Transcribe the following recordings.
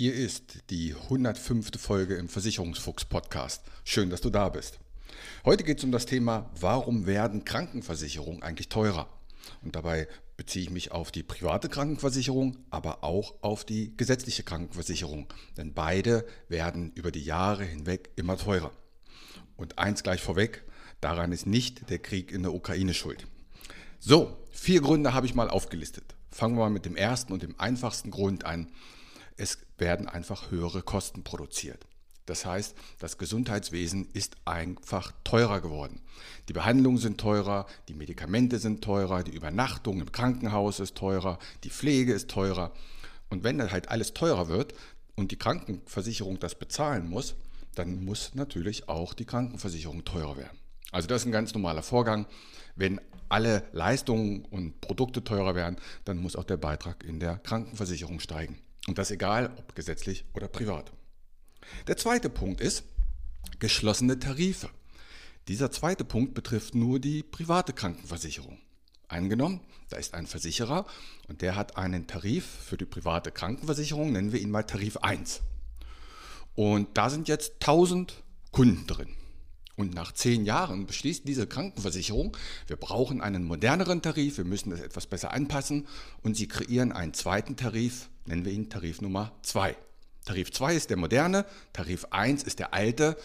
Hier ist die 105. Folge im Versicherungsfuchs Podcast. Schön, dass du da bist. Heute geht es um das Thema, warum werden Krankenversicherungen eigentlich teurer? Und dabei beziehe ich mich auf die private Krankenversicherung, aber auch auf die gesetzliche Krankenversicherung. Denn beide werden über die Jahre hinweg immer teurer. Und eins gleich vorweg, daran ist nicht der Krieg in der Ukraine schuld. So, vier Gründe habe ich mal aufgelistet. Fangen wir mal mit dem ersten und dem einfachsten Grund an es werden einfach höhere Kosten produziert. Das heißt, das Gesundheitswesen ist einfach teurer geworden. Die Behandlungen sind teurer, die Medikamente sind teurer, die Übernachtung im Krankenhaus ist teurer, die Pflege ist teurer. Und wenn dann halt alles teurer wird und die Krankenversicherung das bezahlen muss, dann muss natürlich auch die Krankenversicherung teurer werden. Also das ist ein ganz normaler Vorgang. Wenn alle Leistungen und Produkte teurer werden, dann muss auch der Beitrag in der Krankenversicherung steigen. Und das egal, ob gesetzlich oder privat. Der zweite Punkt ist geschlossene Tarife. Dieser zweite Punkt betrifft nur die private Krankenversicherung. Eingenommen, da ist ein Versicherer und der hat einen Tarif für die private Krankenversicherung, nennen wir ihn mal Tarif 1. Und da sind jetzt 1000 Kunden drin. Und nach zehn Jahren beschließt diese Krankenversicherung, wir brauchen einen moderneren Tarif, wir müssen das etwas besser anpassen und sie kreieren einen zweiten Tarif, nennen wir ihn Tarif Nummer 2. Tarif 2 ist der moderne, Tarif 1 ist der alte,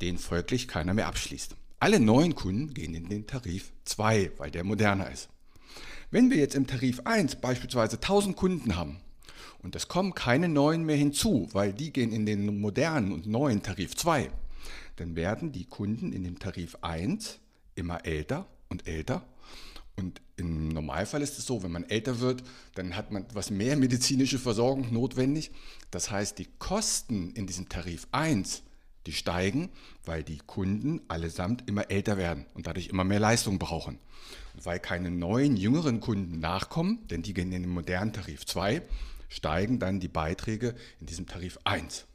den folglich keiner mehr abschließt. Alle neuen Kunden gehen in den Tarif 2, weil der moderner ist. Wenn wir jetzt im Tarif 1 beispielsweise 1000 Kunden haben und es kommen keine neuen mehr hinzu, weil die gehen in den modernen und neuen Tarif 2, dann werden die Kunden in dem Tarif 1 immer älter und älter. Und im Normalfall ist es so, wenn man älter wird, dann hat man etwas mehr medizinische Versorgung notwendig. Das heißt, die Kosten in diesem Tarif 1, die steigen, weil die Kunden allesamt immer älter werden und dadurch immer mehr Leistung brauchen. Und weil keine neuen, jüngeren Kunden nachkommen, denn die gehen in den modernen Tarif 2, steigen dann die Beiträge in diesem Tarif 1.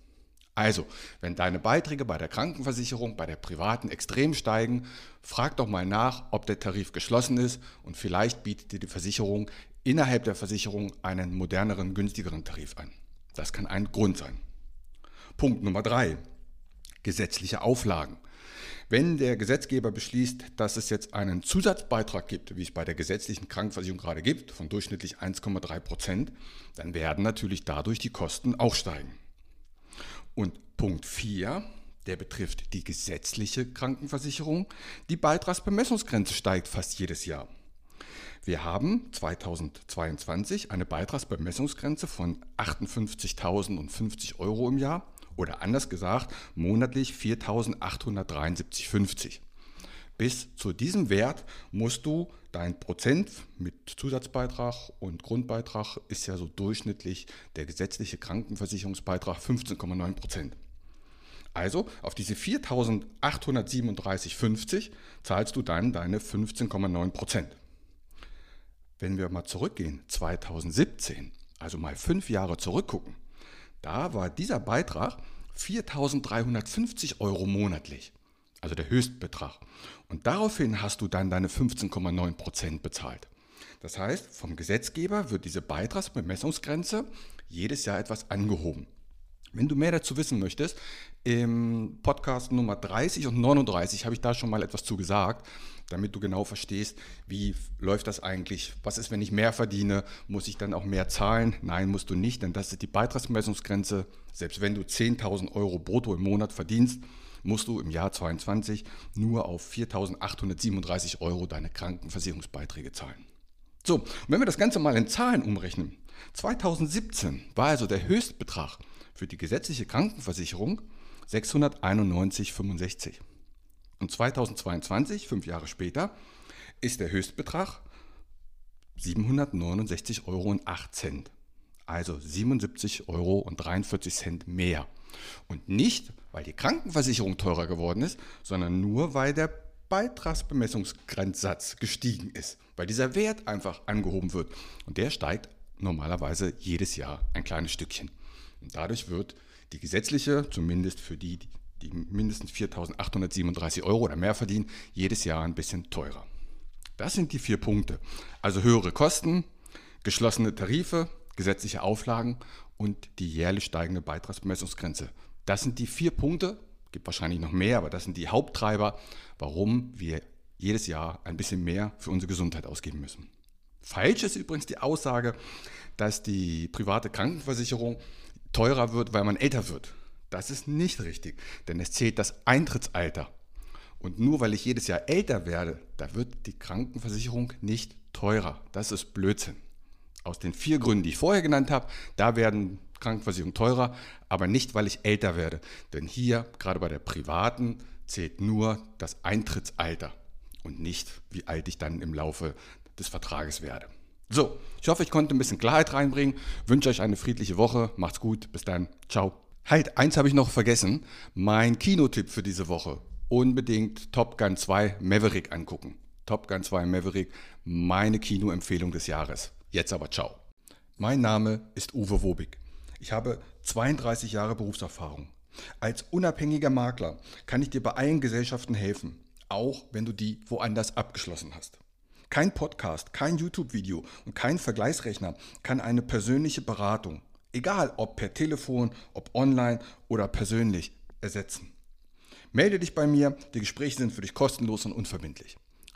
Also, wenn deine Beiträge bei der Krankenversicherung, bei der privaten extrem steigen, frag doch mal nach, ob der Tarif geschlossen ist und vielleicht bietet dir die Versicherung innerhalb der Versicherung einen moderneren, günstigeren Tarif an. Das kann ein Grund sein. Punkt Nummer drei: Gesetzliche Auflagen. Wenn der Gesetzgeber beschließt, dass es jetzt einen Zusatzbeitrag gibt, wie es bei der gesetzlichen Krankenversicherung gerade gibt, von durchschnittlich 1,3 Prozent, dann werden natürlich dadurch die Kosten auch steigen. Und Punkt 4, der betrifft die gesetzliche Krankenversicherung. Die Beitragsbemessungsgrenze steigt fast jedes Jahr. Wir haben 2022 eine Beitragsbemessungsgrenze von 58.050 Euro im Jahr oder anders gesagt monatlich 4.873,50. Bis zu diesem Wert musst du dein Prozent mit Zusatzbeitrag und Grundbeitrag ist ja so durchschnittlich der gesetzliche Krankenversicherungsbeitrag 15,9 Prozent. Also auf diese 4.837,50 zahlst du dann deine 15,9 Prozent. Wenn wir mal zurückgehen, 2017, also mal fünf Jahre zurückgucken, da war dieser Beitrag 4.350 Euro monatlich also der Höchstbetrag. Und daraufhin hast du dann deine 15,9 Prozent bezahlt. Das heißt, vom Gesetzgeber wird diese Beitragsbemessungsgrenze jedes Jahr etwas angehoben. Wenn du mehr dazu wissen möchtest, im Podcast Nummer 30 und 39 habe ich da schon mal etwas zu gesagt, damit du genau verstehst, wie läuft das eigentlich, was ist, wenn ich mehr verdiene, muss ich dann auch mehr zahlen? Nein, musst du nicht, denn das ist die Beitragsbemessungsgrenze. Selbst wenn du 10.000 Euro brutto im Monat verdienst, musst du im Jahr 22 nur auf 4.837 Euro deine Krankenversicherungsbeiträge zahlen. So, und wenn wir das Ganze mal in Zahlen umrechnen, 2017 war also der Höchstbetrag für die gesetzliche Krankenversicherung 691,65. Und 2022, fünf Jahre später, ist der Höchstbetrag 769,08 Euro. Also 77,43 Euro mehr. Und nicht, weil die Krankenversicherung teurer geworden ist, sondern nur, weil der Beitragsbemessungsgrenzsatz gestiegen ist, weil dieser Wert einfach angehoben wird. Und der steigt normalerweise jedes Jahr ein kleines Stückchen. Und dadurch wird die gesetzliche, zumindest für die, die mindestens 4.837 Euro oder mehr verdienen, jedes Jahr ein bisschen teurer. Das sind die vier Punkte. Also höhere Kosten, geschlossene Tarife, gesetzliche Auflagen und die jährlich steigende Beitragsbemessungsgrenze. Das sind die vier Punkte, gibt wahrscheinlich noch mehr, aber das sind die Haupttreiber, warum wir jedes Jahr ein bisschen mehr für unsere Gesundheit ausgeben müssen. Falsch ist übrigens die Aussage, dass die private Krankenversicherung teurer wird, weil man älter wird. Das ist nicht richtig, denn es zählt das Eintrittsalter. Und nur weil ich jedes Jahr älter werde, da wird die Krankenversicherung nicht teurer. Das ist Blödsinn. Aus den vier Gründen, die ich vorher genannt habe, da werden Krankenversicherungen teurer, aber nicht, weil ich älter werde. Denn hier, gerade bei der privaten, zählt nur das Eintrittsalter und nicht, wie alt ich dann im Laufe des Vertrages werde. So, ich hoffe, ich konnte ein bisschen Klarheit reinbringen. Wünsche euch eine friedliche Woche. Macht's gut. Bis dann. Ciao. Halt, eins habe ich noch vergessen. Mein Kinotipp für diese Woche. Unbedingt Top Gun 2 Maverick angucken. Top Gun 2 Maverick, meine Kinoempfehlung des Jahres. Jetzt aber ciao. Mein Name ist Uwe Wobig. Ich habe 32 Jahre Berufserfahrung. Als unabhängiger Makler kann ich dir bei allen Gesellschaften helfen, auch wenn du die woanders abgeschlossen hast. Kein Podcast, kein YouTube-Video und kein Vergleichsrechner kann eine persönliche Beratung, egal ob per Telefon, ob online oder persönlich, ersetzen. Melde dich bei mir, die Gespräche sind für dich kostenlos und unverbindlich.